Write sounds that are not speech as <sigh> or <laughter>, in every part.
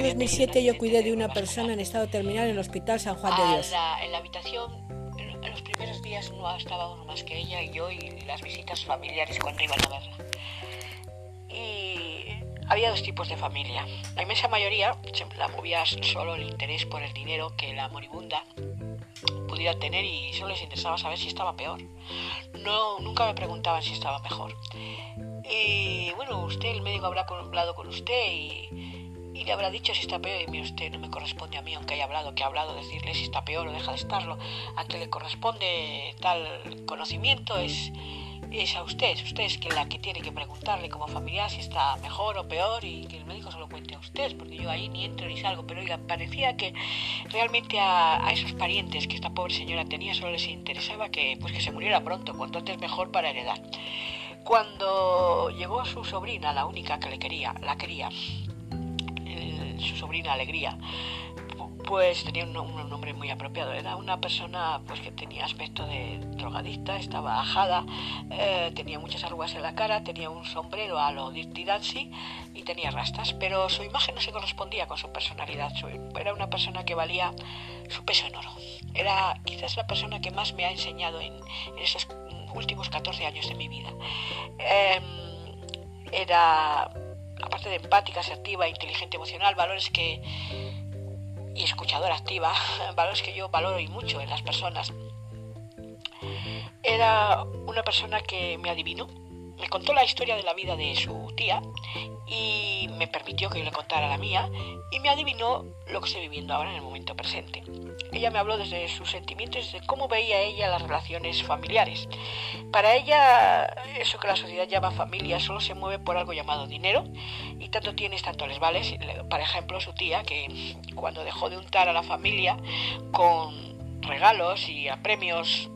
En 2007 yo cuidé de una persona en estado terminal en el Hospital San Juan de Dios. en la habitación, en los primeros días no estaba uno más que ella y yo y las visitas familiares cuando iban a verla. Y había dos tipos de familia. La inmensa mayoría siempre la movía solo el interés por el dinero que la moribunda pudiera tener y solo les interesaba saber si estaba peor. No, nunca me preguntaban si estaba mejor. Y bueno, usted, el médico habrá hablado con usted y y le habrá dicho si está peor. Y mire usted, no me corresponde a mí, aunque haya hablado, que ha hablado, decirle si está peor o deja de estarlo. A que le corresponde tal conocimiento es, es a usted. Usted es la que tiene que preguntarle como familiar si está mejor o peor y que el médico se lo cuente a usted, porque yo ahí ni entro ni salgo. Pero oiga, parecía que realmente a, a esos parientes que esta pobre señora tenía solo les interesaba que, pues que se muriera pronto, cuanto antes mejor para heredar. Cuando llegó su sobrina, la única que le quería, la quería, su sobrina Alegría, pues tenía un, nombre muy apropiado. Era una persona pues que tenía aspecto de drogadicta, estaba ajada, eh, tenía muchas arrugas en la cara, tenía un sombrero a lo Dirty Dancy y tenía rastas, pero su imagen no se correspondía con su personalidad. era una persona que valía su peso en oro. Era quizás la persona que más me ha enseñado en, esos últimos 14 años de mi vida. Em, era aparte de empática, asertiva, inteligente, emocional, valores que y escuchadora activa, <laughs> valores que yo valoro y mucho en las personas. Era una persona que me adivinó, me contó la historia de la vida de su tía y me permitió que yo le contara la mía y me adivinó lo que estoy viviendo ahora en el momento presente. Ella me habló desde sus sentimientos, de cómo veía ella las relaciones familiares. Para ella, eso que la sociedad llama familia solo se mueve por algo llamado dinero y tanto tienes, tanto les vales. Por ejemplo, su tía, que cuando dejó de untar a la familia con regalos y a premios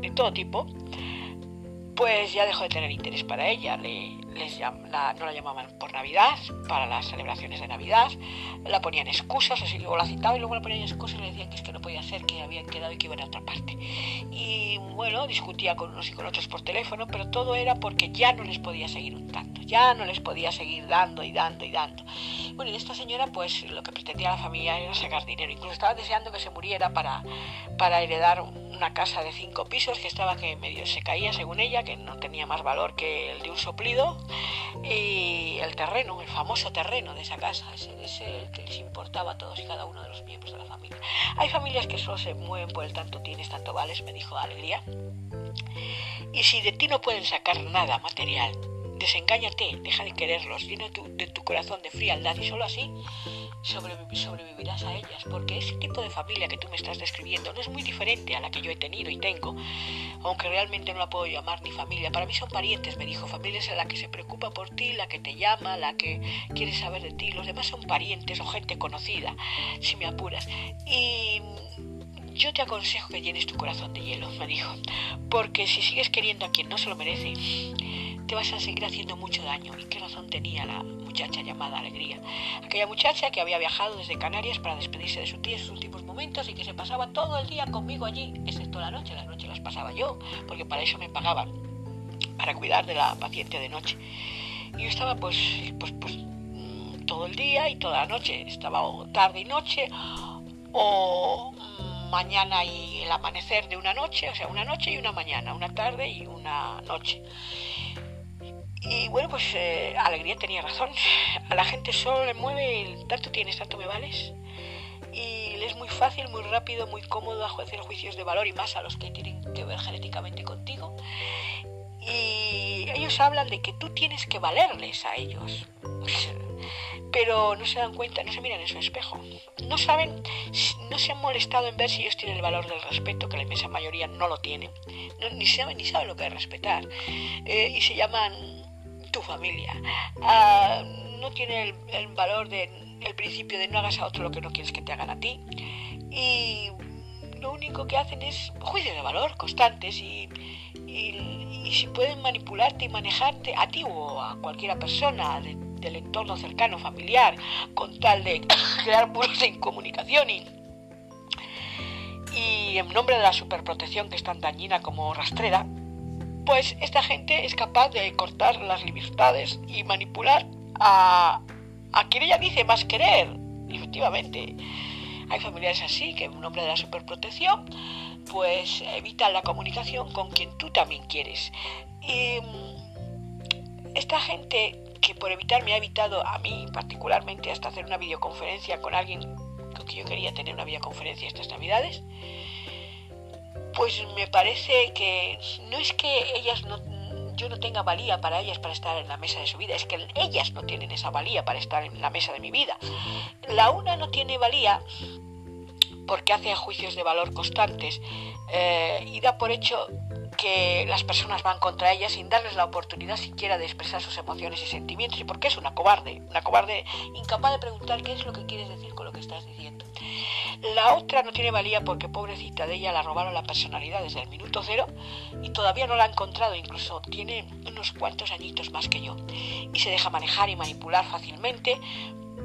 de todo tipo, pues ya dejó de tener interés para ella. Le, no la llamaban por Navidad, para las celebraciones de Navidad, la ponían excusas, así luego la citaba y luego la ponían excusas y le decían que es que no podía ser, que habían quedado y que iban a otra parte. Y bueno, discutía con unos y con otros por teléfono, pero todo era porque ya no les podía seguir un tanto, ya no les podía seguir dando y dando y dando. Bueno, y esta señora pues lo que pretendía la familia era sacar dinero, incluso estaba deseando que se muriera para, para heredar una casa de cinco pisos que estaba que medio se caía según ella, que no tenía más valor que el de un soplido y el terreno, el famoso terreno de esa casa, ese, que les importaba a todos y cada uno de los miembros de la familia. Hay familias que solo se mueven por el tanto tienes, tanto vales, me dijo Alegría. Y si de ti no pueden sacar nada material, desengáñate, deja de quererlos, llena de tu corazón de frialdad y solo así sobrevivirás a ellas, porque ese tipo de familia que tú me estás describiendo no es muy diferente a la que yo he tenido y tengo, aunque realmente no la puedo llamar ni familia. Para mí son parientes, me dijo, familia es la que se preocupa por ti, la que te llama, la que quiere saber de ti, los demás son parientes o gente conocida, si me apuras. Y yo te aconsejo que llenes tu corazón de hielo, me dijo, porque si sigues queriendo a quien no se lo merece, te vas a seguir haciendo mucho daño. ¿Y qué razón tenía la muchacha llamada Alegría? Aquella muchacha que había viajado desde Canarias para despedirse de su tía en sus últimos momentos y que se pasaba todo el día conmigo allí, excepto la noche. Las noches las pasaba yo, porque para eso me pagaban, para cuidar de la paciente de noche. Y yo estaba pues, pues, pues mm, todo el día y toda la noche. Estaba tarde y noche o mañana y el amanecer de una noche, o sea, una noche y una mañana, una tarde y una noche. Y bueno, pues eh, Alegría tenía razón. A la gente solo le mueve el tanto tienes, tanto me vales. Y le es muy fácil, muy rápido, muy cómodo hacer juicios de valor y más a los que tienen que ver genéticamente contigo. Y ellos hablan de que tú tienes que valerles a ellos. <laughs> Pero no se dan cuenta, no se miran en su espejo. No saben, no se han molestado en ver si ellos tienen el valor del respeto, que la inmensa mayoría no lo tienen. ni saben ni saben lo que es respetar. Eh, y se llaman tu familia. Ah, no tiene el, valor del principio de no hagas a otro lo que no quieres que te hagan a ti. Y lo único que hacen es juicios de valor constantes y, si pueden manipularte y manejarte a ti o a cualquier persona del entorno cercano, familiar, con tal de <laughs> crear muros de incomunicación y, y en nombre de la superprotección que es tan dañina como rastrera, pues esta gente es capaz de cortar las libertades y manipular a, a quien ella dice más querer efectivamente. Hay familiares así que en nombre de la superprotección pues evitan la comunicación con quien tú también quieres. Y mm, esta gente que por evitar me ha evitado a mí particularmente hasta hacer una videoconferencia con alguien con quien yo quería tener una videoconferencia estas navidades, pues me parece que no es que ellas no, yo no tenga valía para ellas para estar en la mesa de su vida, es que ellas no tienen esa valía para estar en la mesa de mi vida. La una no tiene valía porque hace juicios de valor constantes eh, y da por hecho que las personas van contra ella sin darles la oportunidad siquiera de expresar sus emociones y sentimientos y porque es una cobarde, una cobarde incapaz de preguntar qué es lo que quieres decir con lo que estás diciendo. La otra no tiene valía porque pobrecita de ella la robaron la personalidad desde el minuto cero y todavía no la ha encontrado, incluso tiene unos cuantos añitos más que yo y se deja manejar y manipular fácilmente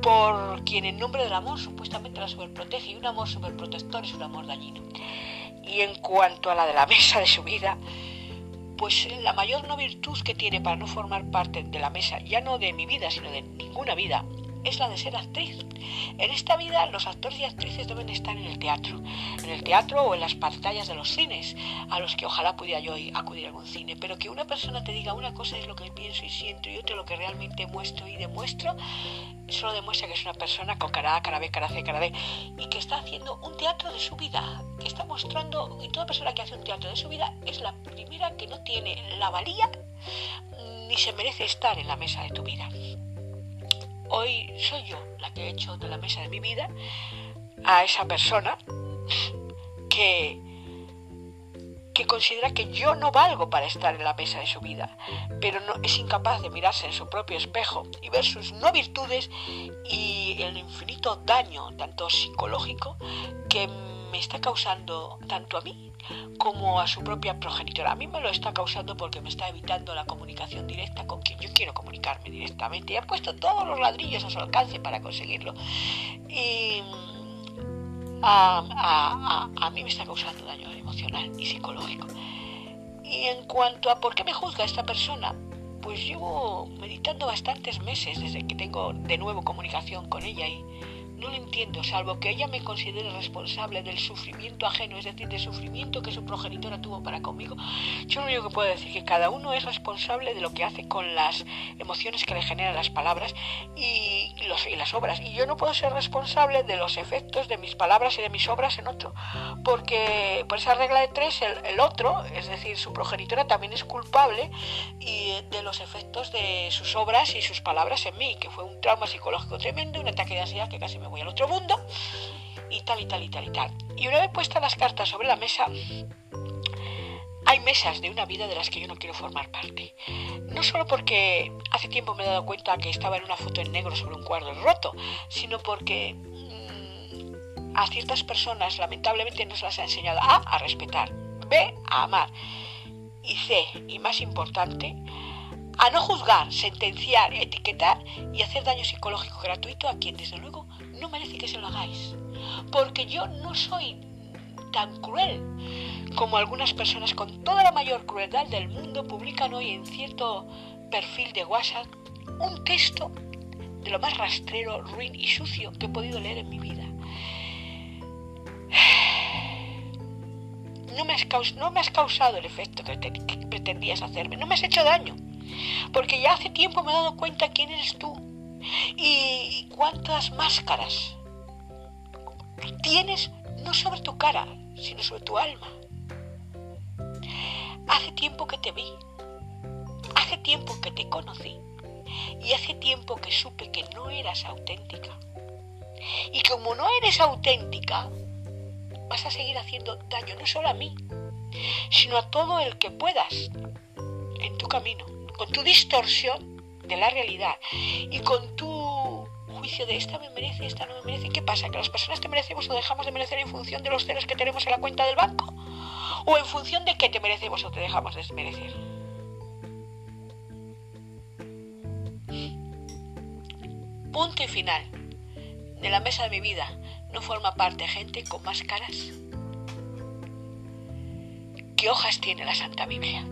por quien en nombre del amor supuestamente la superprotege y un amor superprotector es un amor dañino. Y en cuanto a la de la mesa de su vida, pues la mayor no virtud que tiene para no formar parte de la mesa, ya no de mi vida, sino de ninguna vida, es la de ser actriz. En esta vida los actores y actrices deben estar en el teatro, en el teatro o en las pantallas de los cines, a los que ojalá pudiera yo acudir a algún cine, pero que una persona te diga una cosa es lo que pienso y siento y otra lo que realmente muestro y demuestro, solo demuestra que es una persona con cara A, cara B, cara C, cara D, y que está haciendo un teatro de su vida, que está mostrando, y toda persona que hace un teatro de su vida es la primera que no tiene la valía ni se merece estar en la mesa de tu vida. Hoy soy yo la que he hecho de la mesa de mi vida a esa persona que, que considera que yo no valgo para estar en la mesa de su vida, pero no es incapaz de mirarse en su propio espejo y ver sus no virtudes y el infinito daño, tanto psicológico, que me está causando tanto a mí como a su propia progenitora. A mí me lo está causando porque me está evitando la comunicación directa con quien quiero comunicarme directamente. Y ha puesto todos los ladrillos a su alcance para conseguirlo. Y a, a mí me está causando daño emocional y psicológico. Y en cuanto a por qué me juzga esta persona, pues llevo meditando bastantes meses desde que tengo de nuevo comunicación con ella y no lo entiendo, salvo que ella me considere responsable del sufrimiento ajeno, es decir, del sufrimiento que su progenitora tuvo para conmigo. Yo lo único que puedo decir es que cada uno es responsable de lo que hace con las emociones que le generan las palabras y, las obras. Y yo no puedo ser responsable de los efectos de mis palabras y de mis obras en otro, porque por esa regla de tres, el, otro, es decir, su progenitora también es culpable y de los efectos de sus obras y sus palabras en mí, que fue un trauma psicológico tremendo, un ataque de ansiedad que casi me voy al otro mundo y tal y tal y tal y tal. Y una vez puestas las cartas sobre la mesa, hay mesas de una vida de las que yo no quiero formar parte. No solo porque hace tiempo me he dado cuenta que estaba en una foto en negro sobre un cuadro roto, sino porque mmm, a ciertas personas lamentablemente no se las ha enseñado A, a respetar, B, a amar y C, y más importante, a no juzgar, sentenciar, etiquetar y hacer daño psicológico gratuito a quien desde luego no merece que se lo hagáis. Porque yo no soy tan cruel como algunas personas con toda la mayor crueldad del mundo publican hoy en cierto perfil de WhatsApp un texto de lo más rastrero, ruin y sucio que he podido leer en mi vida. No me has, causado el efecto que pretendías hacerme, no me has hecho daño, porque ya hace tiempo me he dado cuenta quién eres tú y cuántas máscaras tienes no sobre tu cara, sino sobre tu alma. Hace tiempo que te vi, hace tiempo que te conocí y hace tiempo que supe que no eras auténtica. Y como no eres auténtica, vas a seguir haciendo daño no solo a mí, sino a todo el que puedas en tu camino, con tu distorsión de la realidad y con tu juicio de esta me merece, esta no me merece, ¿qué pasa? ¿Que las personas te merecemos o dejamos de merecer en función de los ceros que tenemos en la cuenta del banco? ¿O en función de qué te merecemos o te dejamos de merecer? Punto y final. De la mesa de mi vida no forma parte gente con más caras. ¿Qué hojas tiene la Santa Biblia?